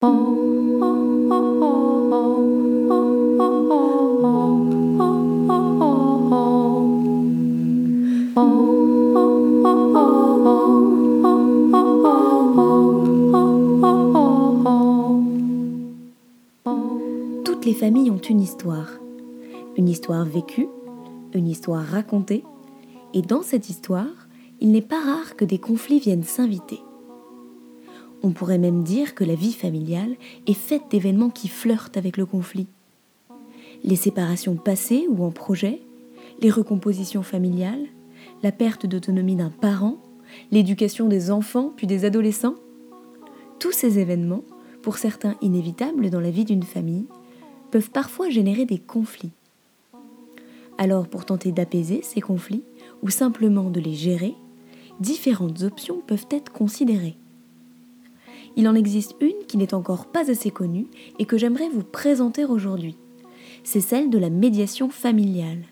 Toutes les familles ont une histoire. Une histoire vécue, une histoire racontée, et dans cette histoire, il n'est pas rare que des conflits viennent s'inviter. On pourrait même dire que la vie familiale est faite d'événements qui flirtent avec le conflit. Les séparations passées ou en projet, les recompositions familiales, la perte d'autonomie d'un parent, l'éducation des enfants puis des adolescents. Tous ces événements, pour certains inévitables dans la vie d'une famille, peuvent parfois générer des conflits. Alors pour tenter d'apaiser ces conflits ou simplement de les gérer, différentes options peuvent être considérées il en existe une qui n'est encore pas assez connue et que j'aimerais vous présenter aujourd'hui. C'est celle de la médiation familiale.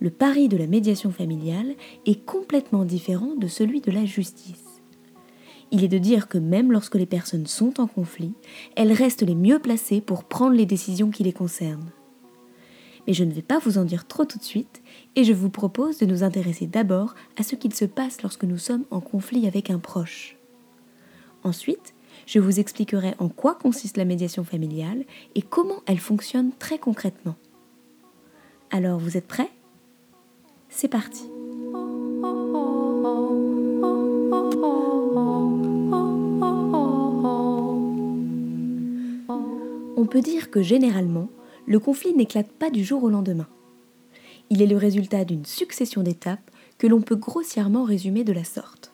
Le pari de la médiation familiale est complètement différent de celui de la justice. Il est de dire que même lorsque les personnes sont en conflit, elles restent les mieux placées pour prendre les décisions qui les concernent. Mais je ne vais pas vous en dire trop tout de suite, et je vous propose de nous intéresser d'abord à ce qu'il se passe lorsque nous sommes en conflit avec un proche. Ensuite, je vous expliquerai en quoi consiste la médiation familiale et comment elle fonctionne très concrètement. Alors, vous êtes prêts? C'est parti On peut dire que généralement, le conflit n'éclate pas du jour au lendemain. Il est le résultat d'une succession d'étapes que l'on peut grossièrement résumer de la sorte.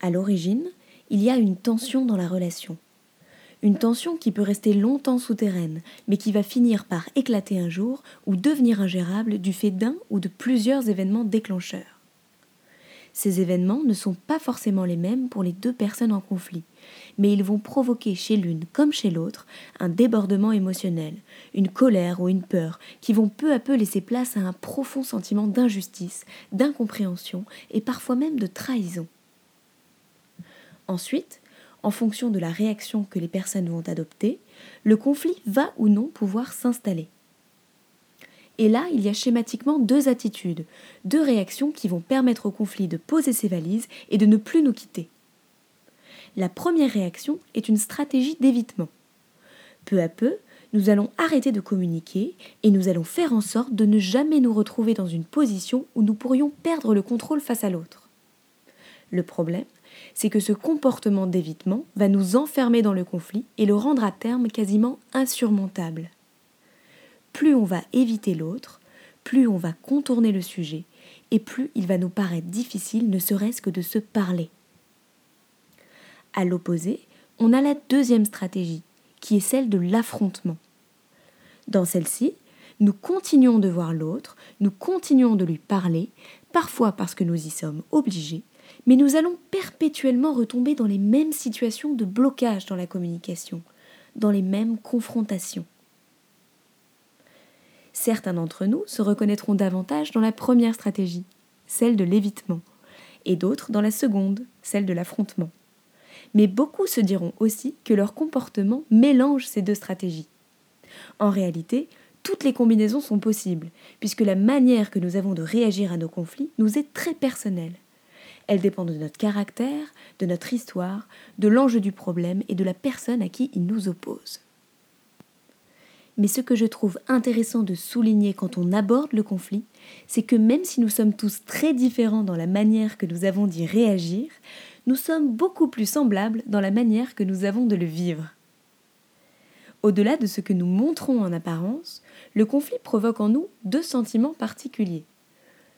À l'origine, il y a une tension dans la relation. Une tension qui peut rester longtemps souterraine, mais qui va finir par éclater un jour ou devenir ingérable du fait d'un ou de plusieurs événements déclencheurs. Ces événements ne sont pas forcément les mêmes pour les deux personnes en conflit, mais ils vont provoquer chez l'une comme chez l'autre un débordement émotionnel, une colère ou une peur qui vont peu à peu laisser place à un profond sentiment d'injustice, d'incompréhension et parfois même de trahison. Ensuite, en fonction de la réaction que les personnes vont adopter, le conflit va ou non pouvoir s'installer. Et là, il y a schématiquement deux attitudes, deux réactions qui vont permettre au conflit de poser ses valises et de ne plus nous quitter. La première réaction est une stratégie d'évitement. Peu à peu, nous allons arrêter de communiquer et nous allons faire en sorte de ne jamais nous retrouver dans une position où nous pourrions perdre le contrôle face à l'autre. Le problème, c'est que ce comportement d'évitement va nous enfermer dans le conflit et le rendre à terme quasiment insurmontable. Plus on va éviter l'autre, plus on va contourner le sujet, et plus il va nous paraître difficile ne serait-ce que de se parler. À l'opposé, on a la deuxième stratégie, qui est celle de l'affrontement. Dans celle-ci, nous continuons de voir l'autre, nous continuons de lui parler, parfois parce que nous y sommes obligés, mais nous allons perpétuellement retomber dans les mêmes situations de blocage dans la communication, dans les mêmes confrontations. Certains d'entre nous se reconnaîtront davantage dans la première stratégie, celle de l'évitement, et d'autres dans la seconde, celle de l'affrontement. Mais beaucoup se diront aussi que leur comportement mélange ces deux stratégies. En réalité, toutes les combinaisons sont possibles, puisque la manière que nous avons de réagir à nos conflits nous est très personnelle. Elles dépendent de notre caractère, de notre histoire, de l'enjeu du problème et de la personne à qui il nous oppose. Mais ce que je trouve intéressant de souligner quand on aborde le conflit, c'est que même si nous sommes tous très différents dans la manière que nous avons d'y réagir, nous sommes beaucoup plus semblables dans la manière que nous avons de le vivre. Au-delà de ce que nous montrons en apparence, le conflit provoque en nous deux sentiments particuliers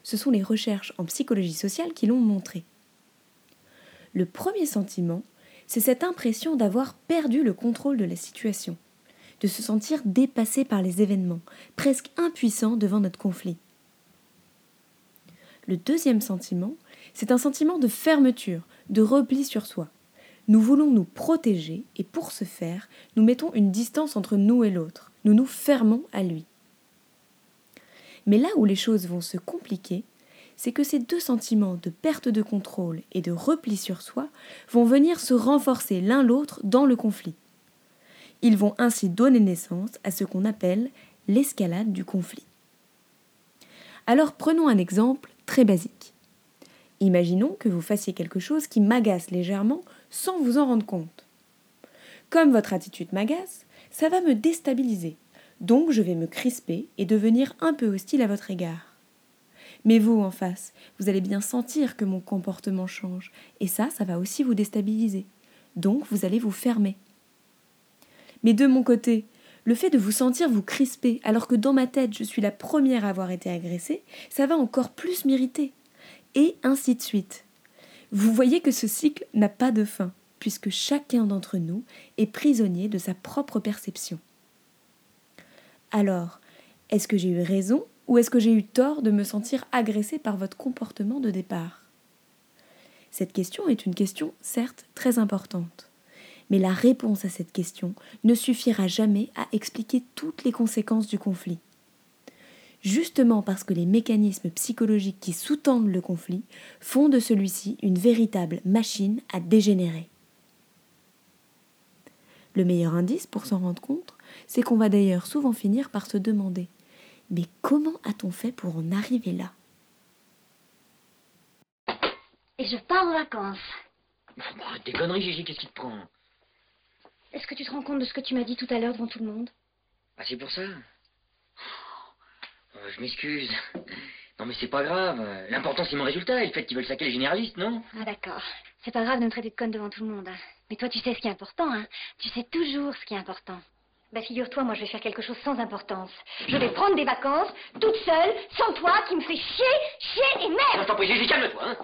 ce sont les recherches en psychologie sociale qui l'ont montré. Le premier sentiment, c'est cette impression d'avoir perdu le contrôle de la situation, de se sentir dépassé par les événements, presque impuissant devant notre conflit. Le deuxième sentiment, c'est un sentiment de fermeture, de repli sur soi. Nous voulons nous protéger et pour ce faire, nous mettons une distance entre nous et l'autre. Nous nous fermons à lui. Mais là où les choses vont se compliquer, c'est que ces deux sentiments de perte de contrôle et de repli sur soi vont venir se renforcer l'un l'autre dans le conflit. Ils vont ainsi donner naissance à ce qu'on appelle l'escalade du conflit. Alors prenons un exemple très basique. Imaginons que vous fassiez quelque chose qui m'agace légèrement sans vous en rendre compte. Comme votre attitude m'agace, ça va me déstabiliser, donc je vais me crisper et devenir un peu hostile à votre égard. Mais vous, en face, vous allez bien sentir que mon comportement change, et ça, ça va aussi vous déstabiliser. Donc vous allez vous fermer. Mais de mon côté, le fait de vous sentir vous crisper alors que dans ma tête je suis la première à avoir été agressée, ça va encore plus m'irriter. Et ainsi de suite. Vous voyez que ce cycle n'a pas de fin, puisque chacun d'entre nous est prisonnier de sa propre perception. Alors, est-ce que j'ai eu raison ou est-ce que j'ai eu tort de me sentir agressée par votre comportement de départ? Cette question est une question certes très importante, mais la réponse à cette question ne suffira jamais à expliquer toutes les conséquences du conflit. Justement parce que les mécanismes psychologiques qui sous-tendent le conflit font de celui-ci une véritable machine à dégénérer. Le meilleur indice pour s'en rendre compte, c'est qu'on va d'ailleurs souvent finir par se demander Mais comment a-t-on fait pour en arriver là? Et je pars en vacances. Bon, arrête tes conneries, Gigi, qu'est-ce qui te prend? Est-ce que tu te rends compte de ce que tu m'as dit tout à l'heure devant tout le monde? Ah, c'est pour ça? Euh, Je m'excuse. Non, mais c'est pas grave. L'important, c'est mon résultat et le fait qu'ils veulent saquer les généralistes, non? Ah d'accord. C'est pas grave de me traiter de conne devant tout le monde. hein. Mais toi, tu sais ce qui est important, hein Tu sais toujours ce qui est important. Bah figure-toi, moi je vais faire quelque chose sans importance. Je vais prendre des vacances, toute seule, sans toi, qui me fait chier, chier et merde je t'en prie, Gigi, calme-toi, hein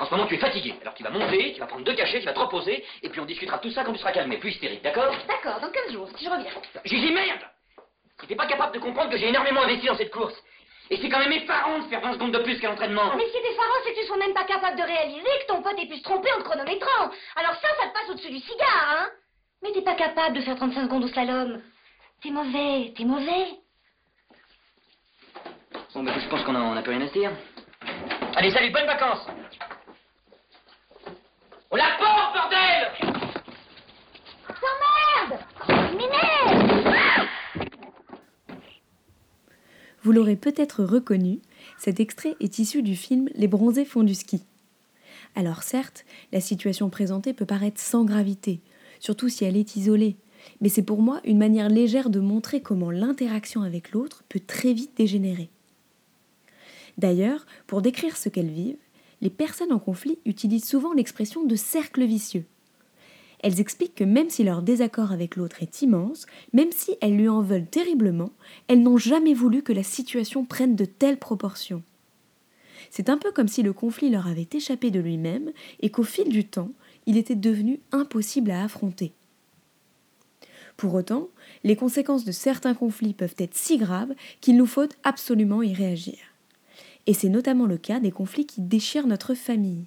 En ce moment, tu es fatigué. Alors tu vas monter, tu vas prendre deux cachets, tu vas te reposer, et puis on discutera tout ça quand tu seras calmé, plus hystérique, d'accord? D'accord, dans 15 jours, si je reviens. Gigi, merde T'es pas capable de comprendre que j'ai énormément investi dans cette course. Et c'est quand même effarant de faire 20 secondes de plus qu'à l'entraînement. Mais ce qui est effarant, c'est que tu sois même pas capable de réaliser que ton pote ait pu se tromper en te chronométrant. Alors ça, ça te passe au-dessus du cigare, hein? Mais t'es pas capable de faire 35 secondes au slalom. T'es mauvais, t'es mauvais. Bon, bah, je pense qu'on a, on a plus rien à se dire. Allez, salut, bonnes vacances On la porte, bordel T'emmerdes M'énerve Ah Vous l'aurez peut-être reconnu, cet extrait est issu du film Les bronzés font du ski. Alors certes, la situation présentée peut paraître sans gravité, surtout si elle est isolée, mais c'est pour moi une manière légère de montrer comment l'interaction avec l'autre peut très vite dégénérer. D'ailleurs, pour décrire ce qu'elles vivent, les personnes en conflit utilisent souvent l'expression de cercle vicieux. Elles expliquent que même si leur désaccord avec l'autre est immense, même si elles lui en veulent terriblement, elles n'ont jamais voulu que la situation prenne de telles proportions. C'est un peu comme si le conflit leur avait échappé de lui-même et qu'au fil du temps, il était devenu impossible à affronter. Pour autant, les conséquences de certains conflits peuvent être si graves qu'il nous faut absolument y réagir. Et c'est notamment le cas des conflits qui déchirent notre famille.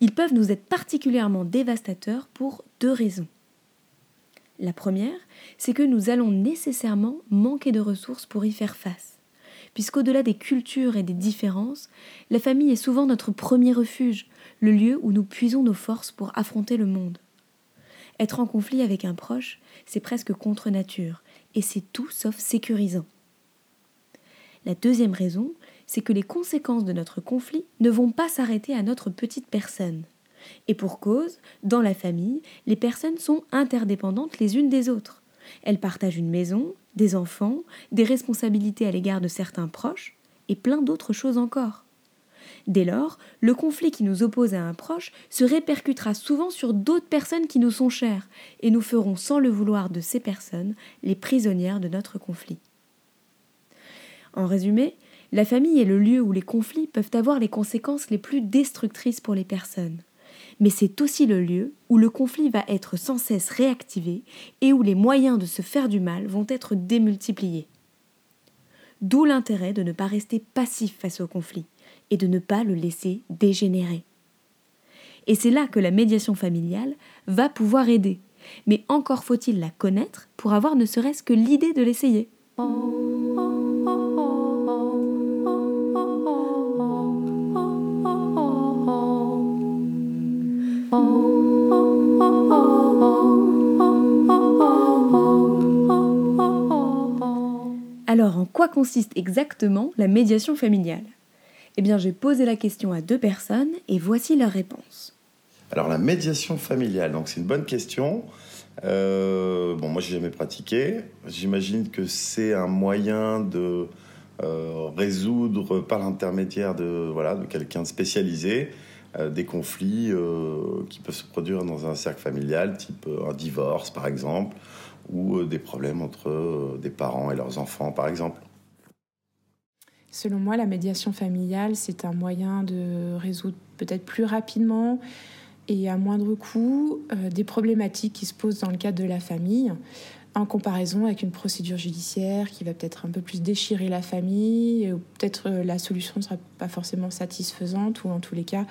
Ils peuvent nous être particulièrement dévastateurs pour deux raisons. La première, c'est que nous allons nécessairement manquer de ressources pour y faire face, puisqu'au-delà des cultures et des différences, la famille est souvent notre premier refuge, le lieu où nous puisons nos forces pour affronter le monde. Être en conflit avec un proche, c'est presque contre nature, et c'est tout sauf sécurisant. La deuxième raison, c'est que les conséquences de notre conflit ne vont pas s'arrêter à notre petite personne. Et pour cause, dans la famille, les personnes sont interdépendantes les unes des autres. Elles partagent une maison, des enfants, des responsabilités à l'égard de certains proches, et plein d'autres choses encore. Dès lors, le conflit qui nous oppose à un proche se répercutera souvent sur d'autres personnes qui nous sont chères, et nous ferons sans le vouloir de ces personnes les prisonnières de notre conflit. En résumé, la famille est le lieu où les conflits peuvent avoir les conséquences les plus destructrices pour les personnes. Mais c'est aussi le lieu où le conflit va être sans cesse réactivé et où les moyens de se faire du mal vont être démultipliés. D'où l'intérêt de ne pas rester passif face au conflit et de ne pas le laisser dégénérer. Et c'est là que la médiation familiale va pouvoir aider. Mais encore faut-il la connaître pour avoir ne serait-ce que l'idée de l'essayer. Quoi consiste exactement la médiation familiale? Eh bien, j'ai posé la question à deux personnes et voici leur réponse. Alors, la médiation familiale, donc c'est une bonne question. Euh, bon, moi, j'ai jamais pratiqué. J'imagine que c'est un moyen de euh, résoudre par l'intermédiaire de voilà de quelqu'un de spécialisé euh, des conflits qui peuvent se produire dans un cercle familial, type un divorce, par exemple, ou des problèmes entre des parents et leurs enfants, par exemple. Selon moi, la médiation familiale, c'est un moyen de résoudre peut-être plus rapidement et à moindre coût euh, des problématiques qui se posent dans le cadre de la famille en comparaison avec une procédure judiciaire qui va peut-être un peu plus déchirer la famille, peut-être euh, la solution ne sera pas forcément satisfaisante, ou en tous les cas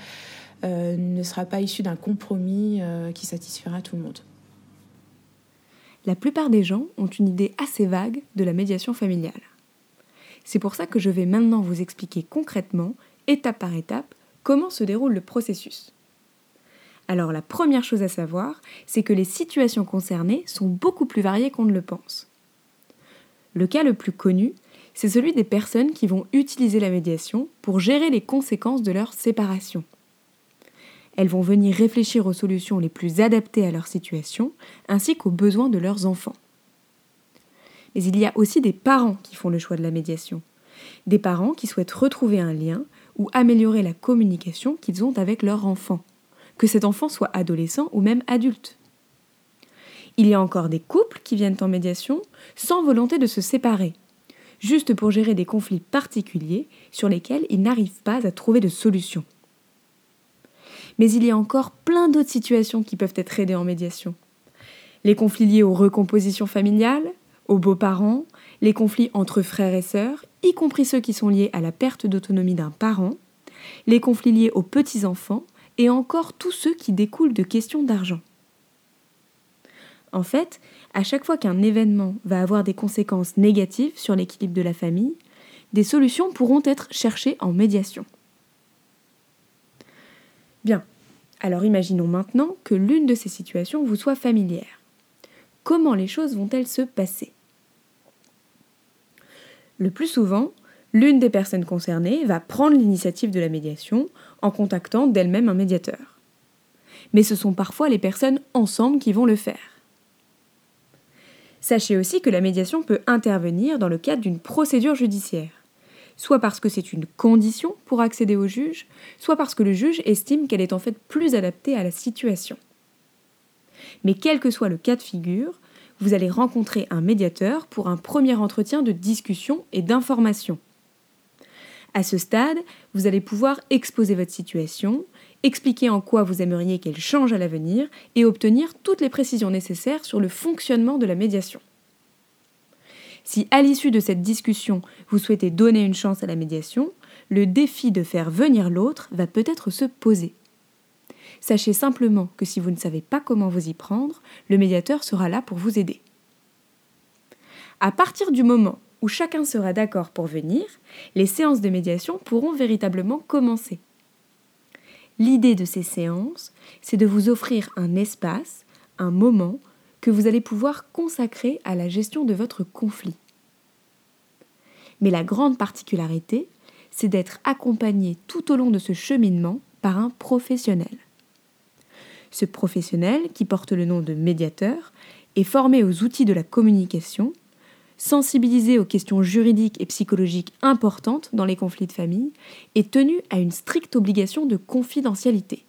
euh, ne sera pas issue d'un compromis qui satisfera tout le monde. La plupart des gens ont une idée assez vague de la médiation familiale. C'est pour ça que je vais maintenant vous expliquer concrètement, étape par étape, comment se déroule le processus. Alors la première chose à savoir, c'est que les situations concernées sont beaucoup plus variées qu'on ne le pense. Le cas le plus connu, c'est celui des personnes qui vont utiliser la médiation pour gérer les conséquences de leur séparation. Elles vont venir réfléchir aux solutions les plus adaptées à leur situation, ainsi qu'aux besoins de leurs enfants. Mais il y a aussi des parents qui font le choix de la médiation. Des parents qui souhaitent retrouver un lien ou améliorer la communication qu'ils ont avec leur enfant que cet enfant soit adolescent ou même adulte. Il y a encore des couples qui viennent en médiation sans volonté de se séparer, juste pour gérer des conflits particuliers sur lesquels ils n'arrivent pas à trouver de solution. Mais il y a encore plein d'autres situations qui peuvent être aidées en médiation. Les conflits liés aux recompositions familiales, aux beaux-parents, les conflits entre frères et sœurs, y compris ceux qui sont liés à la perte d'autonomie d'un parent, les conflits liés aux petits-enfants et encore tous ceux qui découlent de questions d'argent. En fait, à chaque fois qu'un événement va avoir des conséquences négatives sur l'équilibre de la famille, des solutions pourront être cherchées en médiation. Bien, alors imaginons maintenant que l'une de ces situations vous soit familière. Comment les choses vont-elles se passer? Le plus souvent, l'une des personnes concernées va prendre l'initiative de la médiation en contactant d'elle-même un médiateur. Mais ce sont parfois les personnes ensemble qui vont le faire. Sachez aussi que la médiation peut intervenir dans le cadre d'une procédure judiciaire, soit parce que c'est une condition pour accéder au juge, soit parce que le juge estime qu'elle est en fait plus adaptée à la situation. Mais quel que soit le cas de figure, vous allez rencontrer un médiateur pour un premier entretien de discussion et d'information. À ce stade, vous allez pouvoir exposer votre situation, expliquer en quoi vous aimeriez qu'elle change à l'avenir et obtenir toutes les précisions nécessaires sur le fonctionnement de la médiation. Si à l'issue de cette discussion, vous souhaitez donner une chance à la médiation, le défi de faire venir l'autre va peut-être se poser. Sachez simplement que si vous ne savez pas comment vous y prendre, le médiateur sera là pour vous aider. À partir du moment où chacun sera d'accord pour venir, les séances de médiation pourront véritablement commencer. L'idée de ces séances, c'est de vous offrir un espace, un moment que vous allez pouvoir consacrer à la gestion de votre conflit. Mais la grande particularité, c'est d'être accompagné tout au long de ce cheminement par un professionnel. Ce professionnel, qui porte le nom de médiateur, est formé aux outils de la communication sensibilisé aux questions juridiques et psychologiques importantes dans les conflits de famille et tenu à une stricte obligation de confidentialité.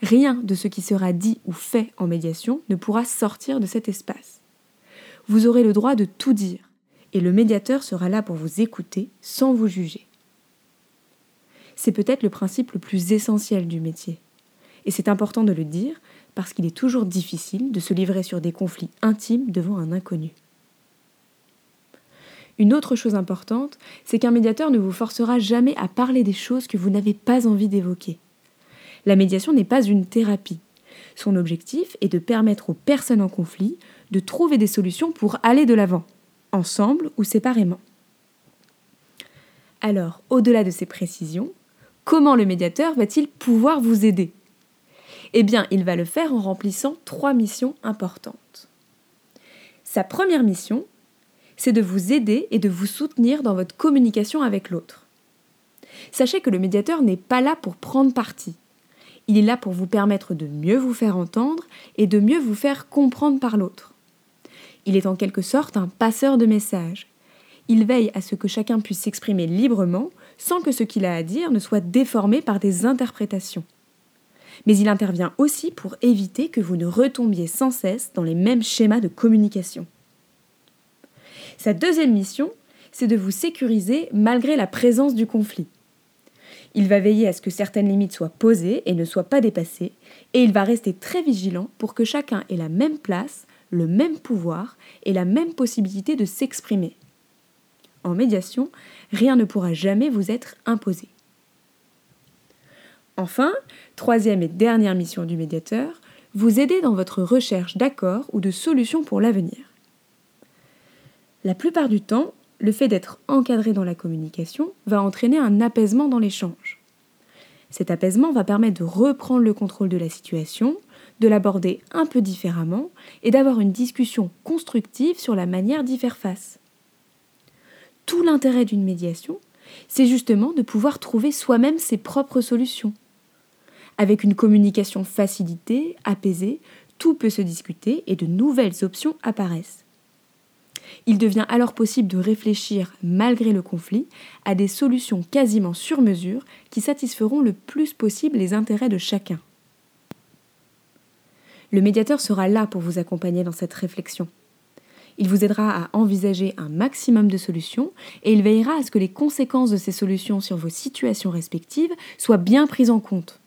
Rien de ce qui sera dit ou fait en médiation ne pourra sortir de cet espace. Vous aurez le droit de tout dire, et le médiateur sera là pour vous écouter sans vous juger. C'est peut-être le principe le plus essentiel du métier, et c'est important de le dire parce qu'il est toujours difficile de se livrer sur des conflits intimes devant un inconnu. Une autre chose importante, c'est qu'un médiateur ne vous forcera jamais à parler des choses que vous n'avez pas envie d'évoquer. La médiation n'est pas une thérapie. Son objectif est de permettre aux personnes en conflit de trouver des solutions pour aller de l'avant, ensemble ou séparément. Alors, au-delà de ces précisions, comment le médiateur va-t-il pouvoir vous aider? Eh bien, il va le faire en remplissant trois missions importantes. Sa première mission, c'est de vous aider et de vous soutenir dans votre communication avec l'autre. Sachez que le médiateur n'est pas là pour prendre parti. Il est là pour vous permettre de mieux vous faire entendre et de mieux vous faire comprendre par l'autre. Il est en quelque sorte un passeur de messages. Il veille à ce que chacun puisse s'exprimer librement sans que ce qu'il a à dire ne soit déformé par des interprétations. Mais il intervient aussi pour éviter que vous ne retombiez sans cesse dans les mêmes schémas de communication. Sa deuxième mission, c'est de vous sécuriser malgré la présence du conflit. Il va veiller à ce que certaines limites soient posées et ne soient pas dépassées, et il va rester très vigilant pour que chacun ait la même place, le même pouvoir et la même possibilité de s'exprimer. En médiation, rien ne pourra jamais vous être imposé. Enfin, troisième et dernière mission du médiateur, vous aider dans votre recherche d'accords ou de solutions pour l'avenir. La plupart du temps, le fait d'être encadré dans la communication va entraîner un apaisement dans l'échange. Cet apaisement va permettre de reprendre le contrôle de la situation, de l'aborder un peu différemment et d'avoir une discussion constructive sur la manière d'y faire face. Tout l'intérêt d'une médiation, c'est justement de pouvoir trouver soi-même ses propres solutions. Avec une communication facilitée, apaisée, tout peut se discuter et de nouvelles options apparaissent. Il devient alors possible de réfléchir, malgré le conflit, à des solutions quasiment sur mesure qui satisferont le plus possible les intérêts de chacun. Le médiateur sera là pour vous accompagner dans cette réflexion. Il vous aidera à envisager un maximum de solutions et il veillera à ce que les conséquences de ces solutions sur vos situations respectives soient bien prises en compte.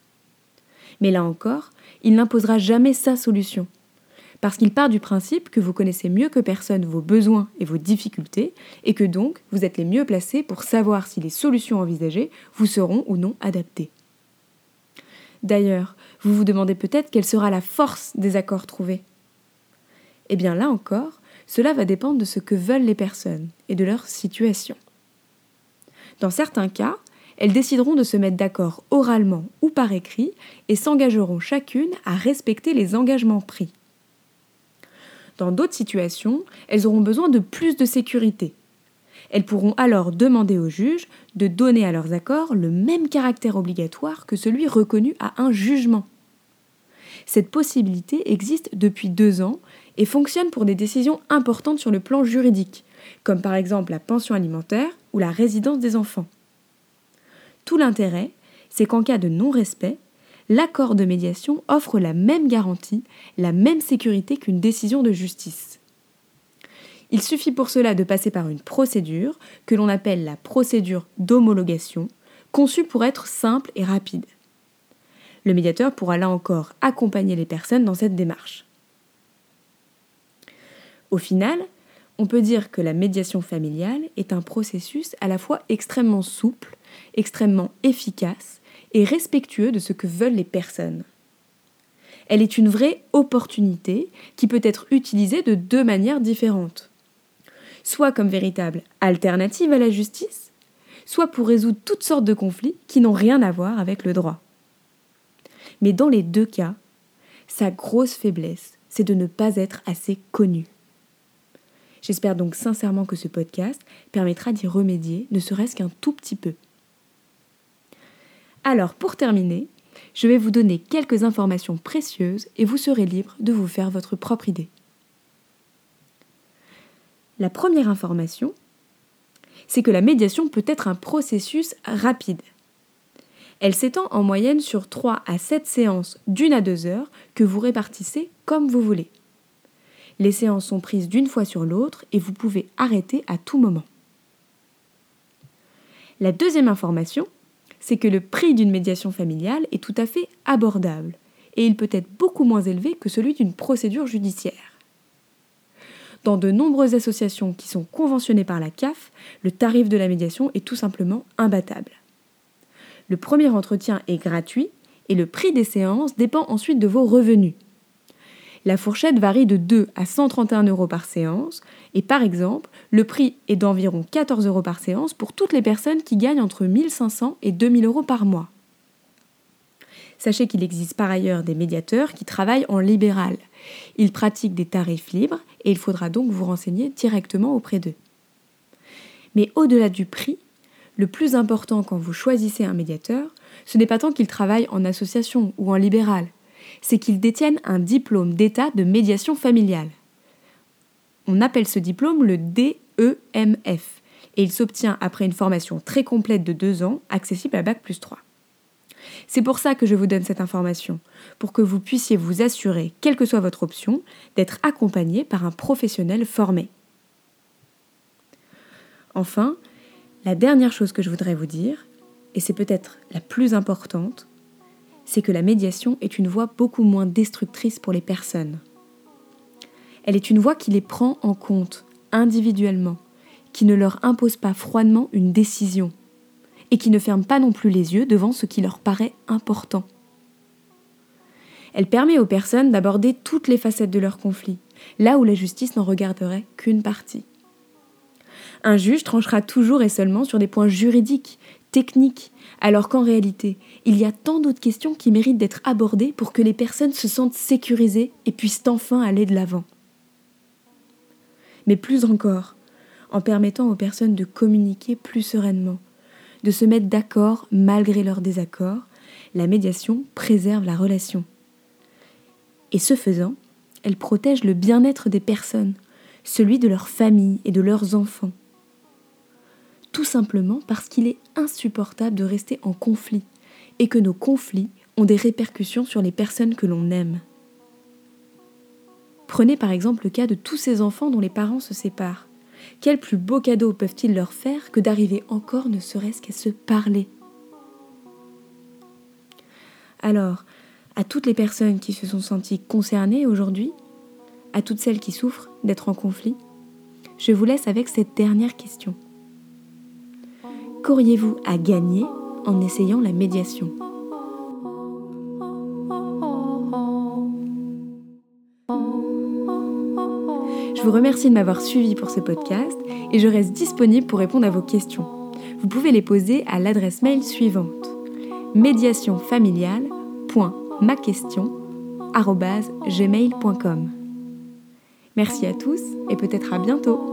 Mais là encore, il n'imposera jamais sa solution parce qu'il part du principe que vous connaissez mieux que personne vos besoins et vos difficultés, et que donc vous êtes les mieux placés pour savoir si les solutions envisagées vous seront ou non adaptées. D'ailleurs, vous vous demandez peut-être quelle sera la force des accords trouvés. Eh bien là encore, cela va dépendre de ce que veulent les personnes et de leur situation. Dans certains cas, elles décideront de se mettre d'accord oralement ou par écrit et s'engageront chacune à respecter les engagements pris. Dans d'autres situations, elles auront besoin de plus de sécurité. Elles pourront alors demander au juge de donner à leurs accords le même caractère obligatoire que celui reconnu à un jugement. Cette possibilité existe depuis deux ans et fonctionne pour des décisions importantes sur le plan juridique, comme par exemple la pension alimentaire ou la résidence des enfants. Tout l'intérêt, c'est qu'en cas de non-respect, l'accord de médiation offre la même garantie, la même sécurité qu'une décision de justice. Il suffit pour cela de passer par une procédure que l'on appelle la procédure d'homologation, conçue pour être simple et rapide. Le médiateur pourra là encore accompagner les personnes dans cette démarche. Au final, on peut dire que la médiation familiale est un processus à la fois extrêmement souple, extrêmement efficace et respectueux de ce que veulent les personnes. Elle est une vraie opportunité qui peut être utilisée de deux manières différentes. Soit comme véritable alternative à la justice, soit pour résoudre toutes sortes de conflits qui n'ont rien à voir avec le droit. Mais dans les deux cas, sa grosse faiblesse, c'est de ne pas être assez connu. J'espère donc sincèrement que ce podcast permettra d'y remédier, ne serait-ce qu'un tout petit peu. Alors pour terminer, je vais vous donner quelques informations précieuses et vous serez libre de vous faire votre propre idée. La première information, c'est que la médiation peut être un processus rapide. Elle s'étend en moyenne sur 3 à 7 séances d'une à deux heures que vous répartissez comme vous voulez. Les séances sont prises d'une fois sur l'autre et vous pouvez arrêter à tout moment. La deuxième information, c'est que le prix d'une médiation familiale est tout à fait abordable et il peut être beaucoup moins élevé que celui d'une procédure judiciaire. Dans de nombreuses associations qui sont conventionnées par la CAF, le tarif de la médiation est tout simplement imbattable. Le premier entretien est gratuit et le prix des séances dépend ensuite de vos revenus. La fourchette varie de 2 à 131 euros par séance et par exemple, le prix est d'environ 14 euros par séance pour toutes les personnes qui gagnent entre 1500 et 2000 euros par mois. Sachez qu'il existe par ailleurs des médiateurs qui travaillent en libéral. Ils pratiquent des tarifs libres et il faudra donc vous renseigner directement auprès d'eux. Mais au-delà du prix, le plus important quand vous choisissez un médiateur, ce n'est pas tant qu'il travaille en association ou en libéral, c'est qu'il détienne un diplôme d'état de médiation familiale. On appelle ce diplôme le DEMF et il s'obtient après une formation très complète de deux ans, accessible à Bac plus 3. C'est pour ça que je vous donne cette information, pour que vous puissiez vous assurer, quelle que soit votre option, d'être accompagné par un professionnel formé. Enfin, la dernière chose que je voudrais vous dire, et c'est peut-être la plus importante, c'est que la médiation est une voie beaucoup moins destructrice pour les personnes. Elle est une voie qui les prend en compte individuellement, qui ne leur impose pas froidement une décision, et qui ne ferme pas non plus les yeux devant ce qui leur paraît important. Elle permet aux personnes d'aborder toutes les facettes de leur conflit, là où la justice n'en regarderait qu'une partie. Un juge tranchera toujours et seulement sur des points juridiques, techniques, alors qu'en réalité, il y a tant d'autres questions qui méritent d'être abordées pour que les personnes se sentent sécurisées et puissent enfin aller de l'avant. Mais plus encore, en permettant aux personnes de communiquer plus sereinement, de se mettre d'accord malgré leurs désaccords, la médiation préserve la relation. Et ce faisant, elle protège le bien-être des personnes, celui de leur famille et de leurs enfants. Tout simplement parce qu'il est insupportable de rester en conflit et que nos conflits ont des répercussions sur les personnes que l'on aime. Prenez par exemple le cas de tous ces enfants dont les parents se séparent. Quel plus beau cadeau peuvent-ils leur faire que d'arriver encore ne serait-ce qu'à se parler? Alors, à toutes les personnes qui se sont senties concernées aujourd'hui, à toutes celles qui souffrent d'être en conflit, je vous laisse avec cette dernière question. Qu'auriez-vous à gagner en essayant la médiation? Je vous remercie de m'avoir suivi pour ce podcast et je reste disponible pour répondre à vos questions. Vous pouvez les poser à l'adresse mail suivante médiationfamiliale.maquestion.gmail.com Merci à tous et peut-être à bientôt.